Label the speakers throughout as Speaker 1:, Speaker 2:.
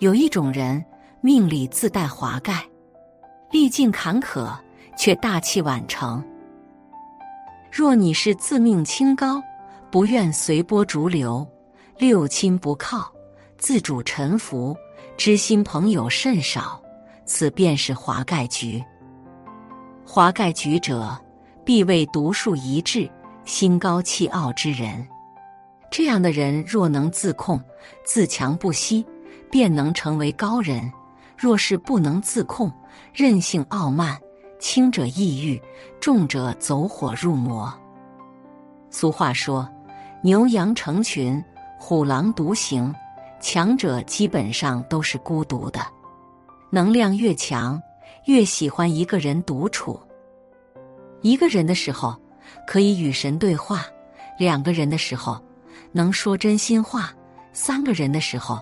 Speaker 1: 有一种人命里自带华盖，历尽坎坷却大器晚成。若你是自命清高，不愿随波逐流，六亲不靠，自主沉浮，知心朋友甚少，此便是华盖局。华盖局者，必为独树一帜、心高气傲之人。这样的人若能自控、自强不息，便能成为高人；若是不能自控、任性傲慢，轻者抑郁，重者走火入魔。俗话说：“牛羊成群，虎狼独行。”强者基本上都是孤独的，能量越强，越喜欢一个人独处。一个人的时候，可以与神对话；两个人的时候，能说真心话；三个人的时候，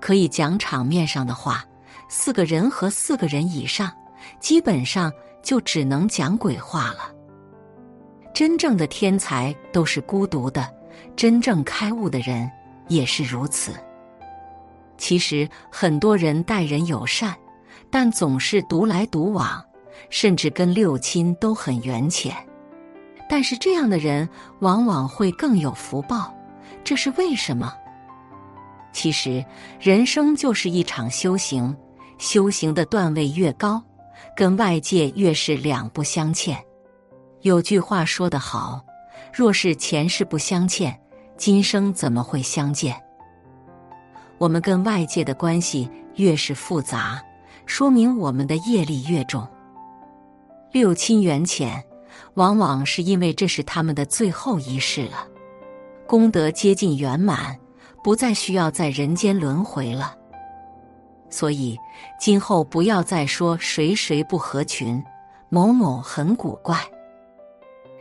Speaker 1: 可以讲场面上的话；四个人和四个人以上，基本上就只能讲鬼话了。真正的天才都是孤独的，真正开悟的人也是如此。其实很多人待人友善，但总是独来独往，甚至跟六亲都很缘浅。但是这样的人往往会更有福报，这是为什么？其实人生就是一场修行，修行的段位越高，跟外界越是两不相欠。有句话说得好：“若是前世不相欠，今生怎么会相见？”我们跟外界的关系越是复杂，说明我们的业力越重。六亲缘浅，往往是因为这是他们的最后一世了，功德接近圆满，不再需要在人间轮回了。所以，今后不要再说谁谁不合群，某某很古怪。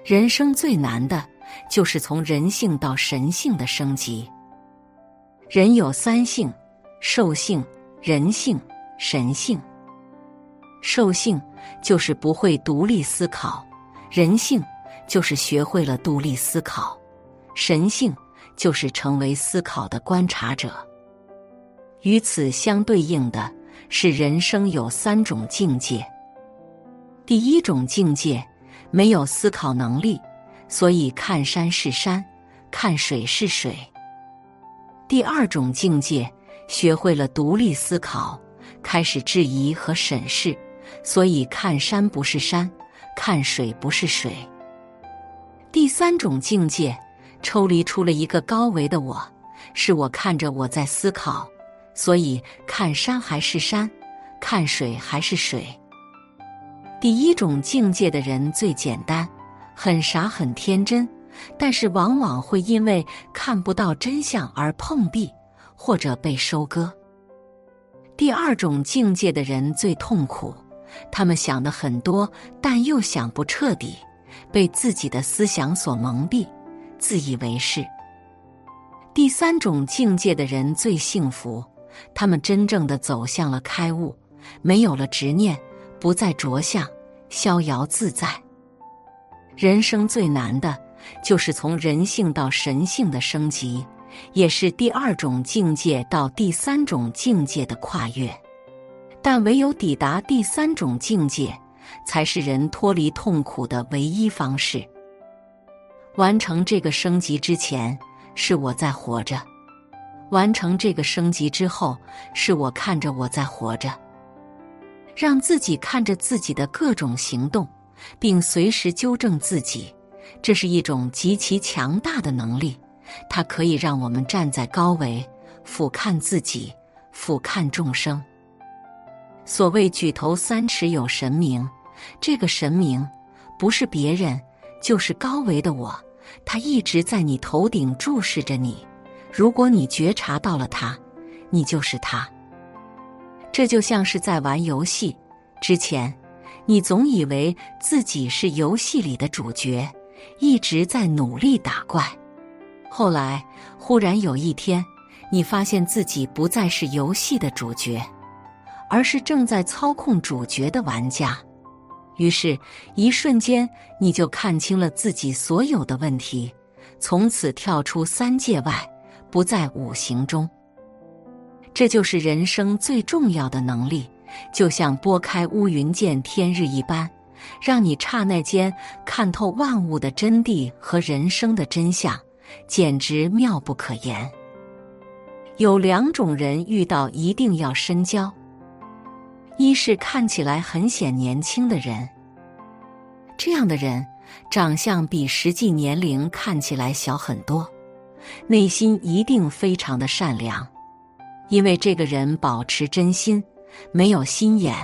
Speaker 1: 人生最难的，就是从人性到神性的升级。人有三性：兽性、人性、神性。兽性就是不会独立思考，人性就是学会了独立思考，神性就是成为思考的观察者。与此相对应的是，人生有三种境界。第一种境界，没有思考能力，所以看山是山，看水是水。第二种境界，学会了独立思考，开始质疑和审视，所以看山不是山，看水不是水。第三种境界，抽离出了一个高维的我，是我看着我在思考，所以看山还是山，看水还是水。第一种境界的人最简单，很傻很天真。但是往往会因为看不到真相而碰壁，或者被收割。第二种境界的人最痛苦，他们想的很多，但又想不彻底，被自己的思想所蒙蔽，自以为是。第三种境界的人最幸福，他们真正的走向了开悟，没有了执念，不再着相，逍遥自在。人生最难的。就是从人性到神性的升级，也是第二种境界到第三种境界的跨越。但唯有抵达第三种境界，才是人脱离痛苦的唯一方式。完成这个升级之前，是我在活着；完成这个升级之后，是我看着我在活着。让自己看着自己的各种行动，并随时纠正自己。这是一种极其强大的能力，它可以让我们站在高维，俯瞰自己，俯瞰众生。所谓举头三尺有神明，这个神明不是别人，就是高维的我，他一直在你头顶注视着你。如果你觉察到了他，你就是他。这就像是在玩游戏之前，你总以为自己是游戏里的主角。一直在努力打怪，后来忽然有一天，你发现自己不再是游戏的主角，而是正在操控主角的玩家。于是，一瞬间你就看清了自己所有的问题，从此跳出三界外，不在五行中。这就是人生最重要的能力，就像拨开乌云见天日一般，让你刹那间看透万物的真谛和人生的真相，简直妙不可言。有两种人遇到一定要深交，一是看起来很显年轻的人，这样的人长相比实际年龄看起来小很多，内心一定非常的善良。因为这个人保持真心，没有心眼，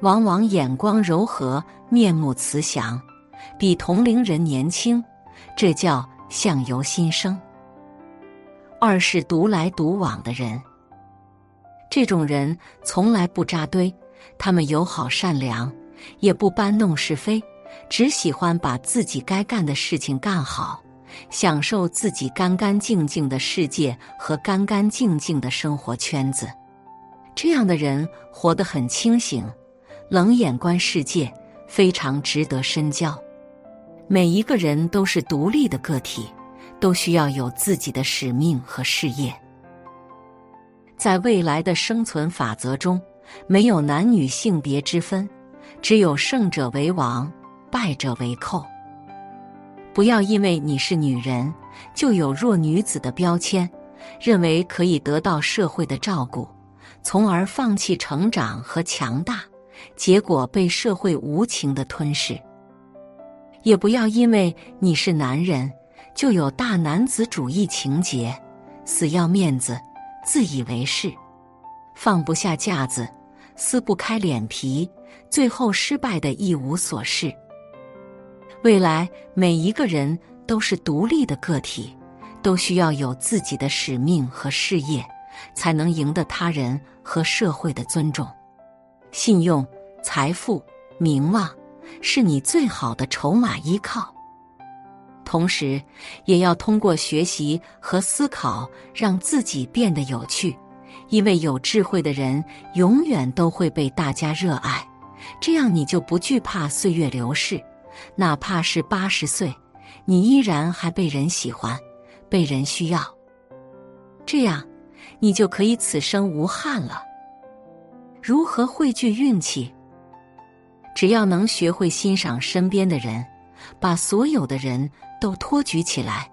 Speaker 1: 往往眼光柔和，面目慈祥，比同龄人年轻，这叫相由心生。二是独来独往的人，这种人从来不扎堆，他们友好善良，也不搬弄是非，只喜欢把自己该干的事情干好。享受自己干干净净的世界和干干净净的生活圈子，这样的人活得很清醒，冷眼观世界，非常值得深交。每一个人都是独立的个体，都需要有自己的使命和事业。在未来的生存法则中，没有男女性别之分，只有胜者为王，败者为寇。不要因为你是女人，就有弱女子的标签，认为可以得到社会的照顾，从而放弃成长和强大，结果被社会无情的吞噬。也不要因为你是男人，就有大男子主义情节，死要面子，自以为是，放不下架子，撕不开脸皮，最后失败的一无所事。未来每一个人都是独立的个体，都需要有自己的使命和事业，才能赢得他人和社会的尊重。信用、财富、名望是你最好的筹码依靠，同时也要通过学习和思考，让自己变得有趣。因为有智慧的人永远都会被大家热爱，这样你就不惧怕岁月流逝。哪怕是八十岁，你依然还被人喜欢，被人需要。这样，你就可以此生无憾了。如何汇聚运气？只要能学会欣赏身边的人，把所有的人都托举起来，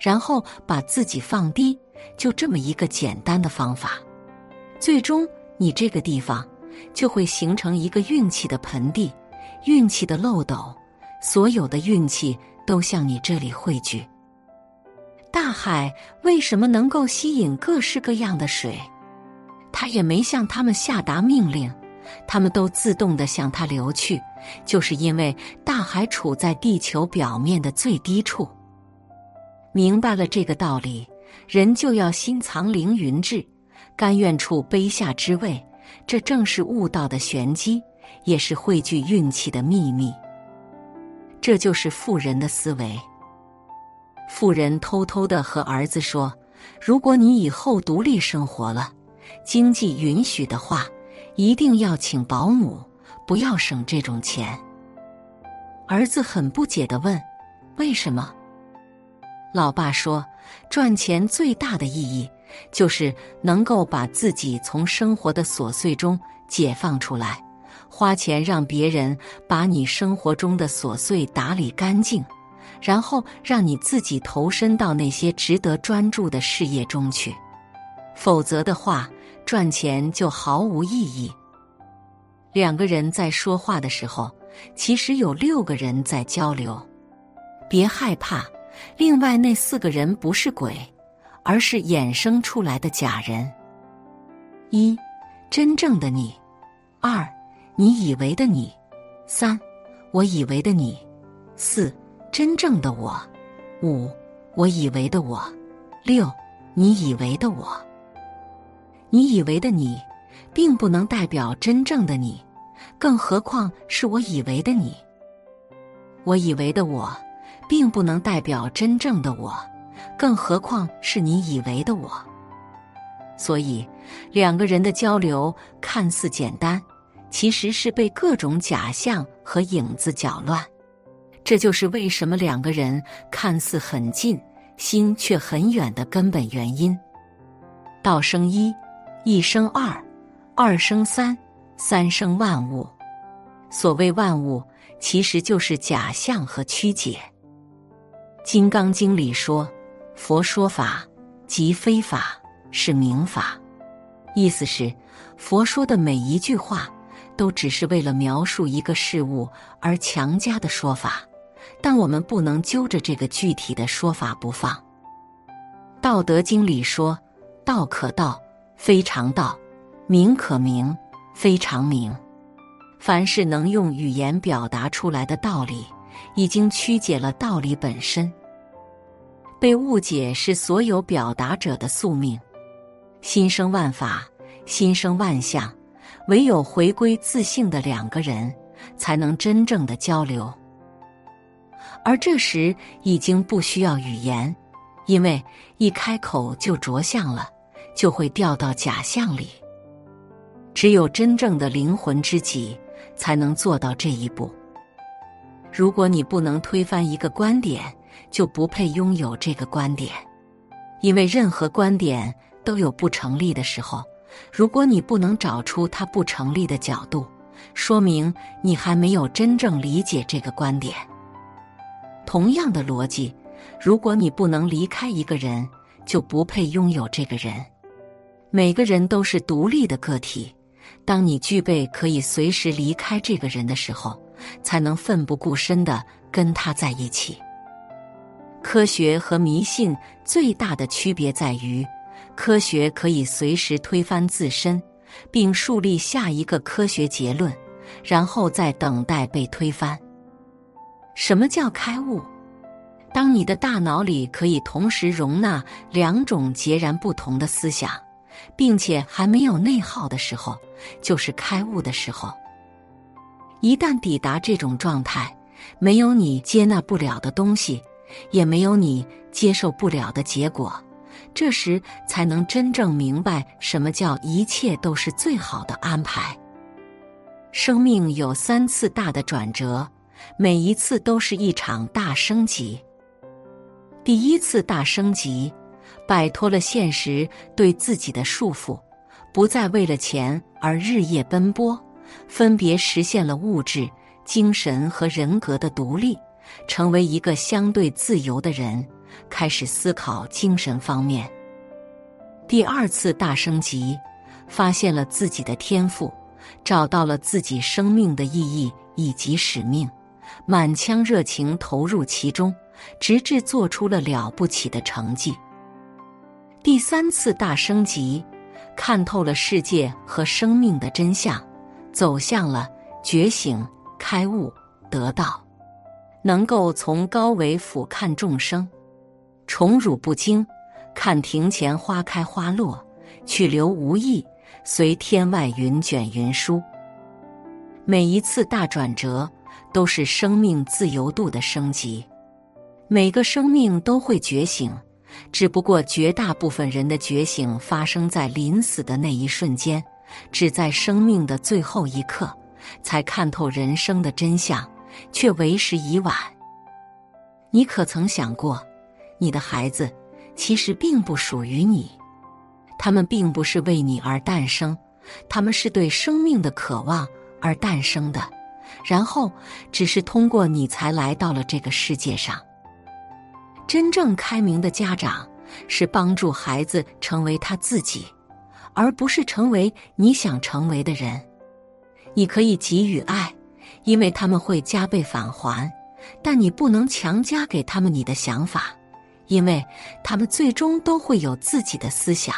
Speaker 1: 然后把自己放低，就这么一个简单的方法，最终你这个地方就会形成一个运气的盆地，运气的漏斗。所有的运气都向你这里汇聚。大海为什么能够吸引各式各样的水？它也没向他们下达命令，他们都自动的向它流去，就是因为大海处在地球表面的最低处。明白了这个道理，人就要心藏凌云志，甘愿处卑下之位。这正是悟道的玄机，也是汇聚运气的秘密。这就是富人的思维。富人偷偷的和儿子说：“如果你以后独立生活了，经济允许的话，一定要请保姆，不要省这种钱。”儿子很不解的问：“为什么？”老爸说：“赚钱最大的意义，就是能够把自己从生活的琐碎中解放出来。”花钱让别人把你生活中的琐碎打理干净，然后让你自己投身到那些值得专注的事业中去。否则的话，赚钱就毫无意义。两个人在说话的时候，其实有六个人在交流。别害怕，另外那四个人不是鬼，而是衍生出来的假人。一，真正的你；二。你以为的你，三，我以为的你，四，真正的我，五，我以为的我，六，你以为的我。你以为的你，并不能代表真正的你，更何况是我以为的你。我以为的我，并不能代表真正的我，更何况是你以为的我。所以，两个人的交流看似简单。其实是被各种假象和影子搅乱，这就是为什么两个人看似很近，心却很远的根本原因。道生一，一生二，二生三，三生万物。所谓万物，其实就是假象和曲解。《金刚经》里说：“佛说法，即非法，是名法。”意思是，佛说的每一句话，都只是为了描述一个事物而强加的说法，但我们不能揪着这个具体的说法不放。《道德经》里说：“道可道，非常道；名可名，非常名。”凡是能用语言表达出来的道理，已经曲解了道理本身。被误解是所有表达者的宿命。心生万法，心生万象，唯有回归自性的两个人，才能真正的交流。而这时已经不需要语言，因为一开口就着相了，就会掉到假象里。只有真正的灵魂知己，才能做到这一步。如果你不能推翻一个观点，就不配拥有这个观点，因为任何观点。都有不成立的时候。如果你不能找出它不成立的角度，说明你还没有真正理解这个观点。同样的逻辑，如果你不能离开一个人，就不配拥有这个人。每个人都是独立的个体，当你具备可以随时离开这个人的时候，才能奋不顾身的跟他在一起。科学和迷信最大的区别在于。科学可以随时推翻自身，并树立下一个科学结论，然后再等待被推翻。什么叫开悟？当你的大脑里可以同时容纳两种截然不同的思想，并且还没有内耗的时候，就是开悟的时候。一旦抵达这种状态，没有你接纳不了的东西，也没有你接受不了的结果。这时才能真正明白什么叫一切都是最好的安排。生命有三次大的转折，每一次都是一场大升级。第一次大升级，摆脱了现实对自己的束缚，不再为了钱而日夜奔波，分别实现了物质、精神和人格的独立，成为一个相对自由的人。开始思考精神方面。第二次大升级，发现了自己的天赋，找到了自己生命的意义以及使命，满腔热情投入其中，直至做出了了不起的成绩。第三次大升级，看透了世界和生命的真相，走向了觉醒、开悟、得道，能够从高维俯瞰众生。宠辱不惊，看庭前花开花落，去留无意，随天外云卷云舒。每一次大转折，都是生命自由度的升级。每个生命都会觉醒，只不过绝大部分人的觉醒发生在临死的那一瞬间，只在生命的最后一刻，才看透人生的真相，却为时已晚。你可曾想过？你的孩子其实并不属于你，他们并不是为你而诞生，他们是对生命的渴望而诞生的，然后只是通过你才来到了这个世界上。真正开明的家长是帮助孩子成为他自己，而不是成为你想成为的人。你可以给予爱，因为他们会加倍返还，但你不能强加给他们你的想法。因为他们最终都会有自己的思想。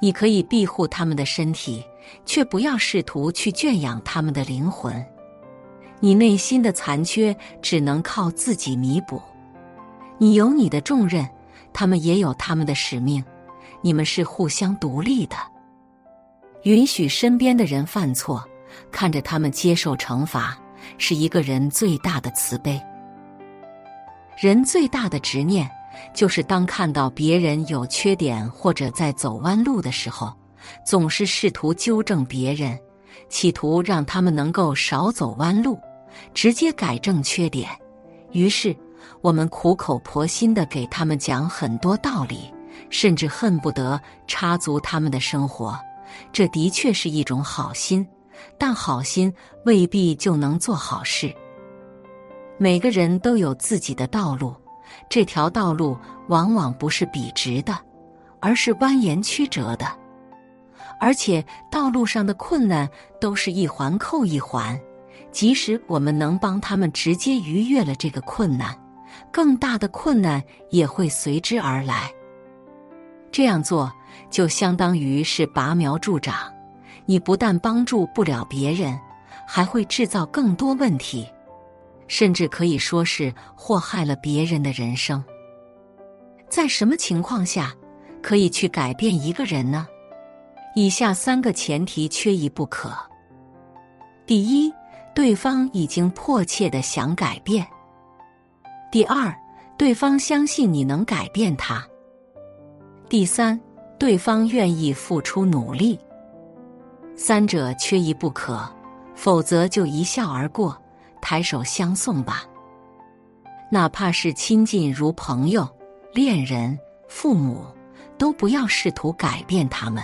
Speaker 1: 你可以庇护他们的身体，却不要试图去圈养他们的灵魂。你内心的残缺只能靠自己弥补。你有你的重任，他们也有他们的使命。你们是互相独立的。允许身边的人犯错，看着他们接受惩罚，是一个人最大的慈悲。人最大的执念，就是当看到别人有缺点或者在走弯路的时候，总是试图纠正别人，企图让他们能够少走弯路，直接改正缺点。于是，我们苦口婆心的给他们讲很多道理，甚至恨不得插足他们的生活。这的确是一种好心，但好心未必就能做好事。每个人都有自己的道路，这条道路往往不是笔直的，而是蜿蜒曲折的。而且道路上的困难都是一环扣一环，即使我们能帮他们直接逾越了这个困难，更大的困难也会随之而来。这样做就相当于是拔苗助长，你不但帮助不了别人，还会制造更多问题，甚至可以说是祸害了别人的人生。在什么情况下可以去改变一个人呢？以下三个前提缺一不可：第一，对方已经迫切的想改变；第二，对方相信你能改变他。第三，对方愿意付出努力，三者缺一不可，否则就一笑而过，抬手相送吧。哪怕是亲近如朋友、恋人、父母，都不要试图改变他们。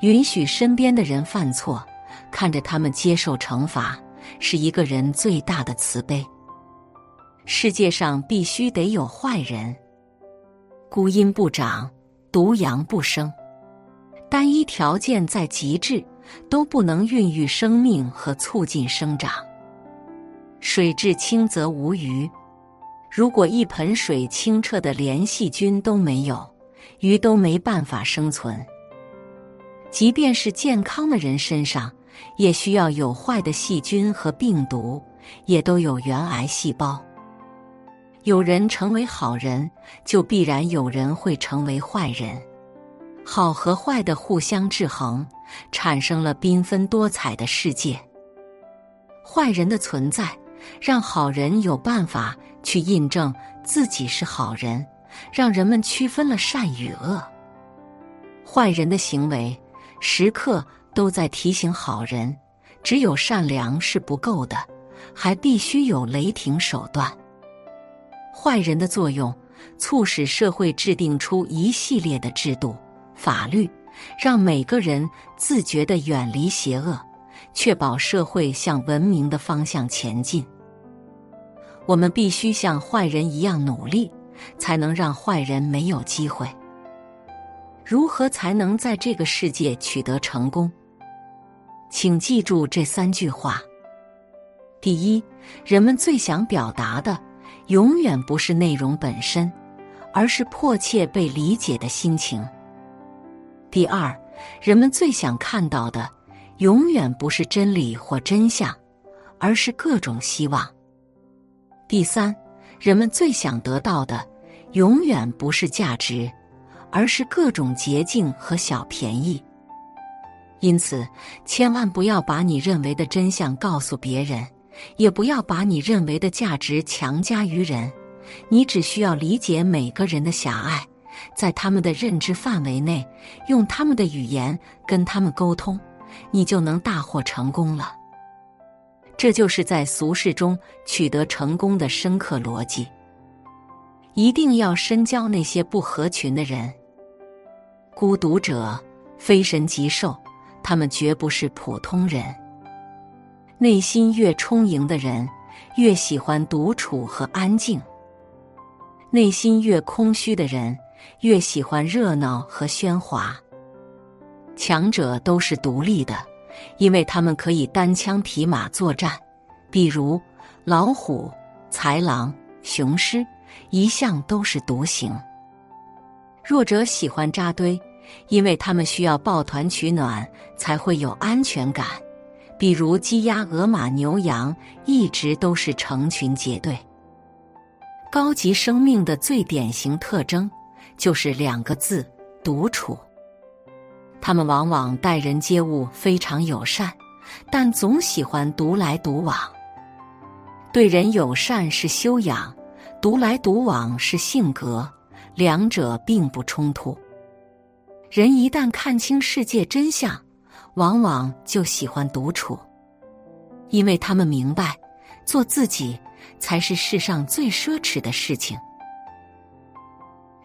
Speaker 1: 允许身边的人犯错，看着他们接受惩罚，是一个人最大的慈悲。世界上必须得有坏人。孤阴不长，独阳不生。单一条件再极致，都不能孕育生命和促进生长。水至清则无鱼。如果一盆水清澈的，连细菌都没有，鱼都没办法生存。即便是健康的人身上，也需要有坏的细菌和病毒，也都有原癌细胞。有人成为好人，就必然有人会成为坏人。好和坏的互相制衡，产生了缤纷多彩的世界。坏人的存在，让好人有办法去印证自己是好人，让人们区分了善与恶。坏人的行为，时刻都在提醒好人：只有善良是不够的，还必须有雷霆手段。坏人的作用，促使社会制定出一系列的制度、法律，让每个人自觉地远离邪恶，确保社会向文明的方向前进。我们必须像坏人一样努力，才能让坏人没有机会。如何才能在这个世界取得成功？请记住这三句话：第一，人们最想表达的。永远不是内容本身，而是迫切被理解的心情。第二，人们最想看到的，永远不是真理或真相，而是各种希望。第三，人们最想得到的，永远不是价值，而是各种捷径和小便宜。因此，千万不要把你认为的真相告诉别人。也不要把你认为的价值强加于人，你只需要理解每个人的狭隘，在他们的认知范围内，用他们的语言跟他们沟通，你就能大获成功了。这就是在俗世中取得成功的深刻逻辑。一定要深交那些不合群的人。孤独者非神即兽，他们绝不是普通人。内心越充盈的人，越喜欢独处和安静；内心越空虚的人，越喜欢热闹和喧哗。强者都是独立的，因为他们可以单枪匹马作战，比如老虎、豺狼、雄狮，一向都是独行。弱者喜欢扎堆，因为他们需要抱团取暖，才会有安全感。比如鸡鸭鹅马牛羊，一直都是成群结队。高级生命的最典型特征就是两个字：独处。他们往往待人接物非常友善，但总喜欢独来独往。对人友善是修养，独来独往是性格，两者并不冲突。人一旦看清世界真相。往往就喜欢独处，因为他们明白，做自己才是世上最奢侈的事情。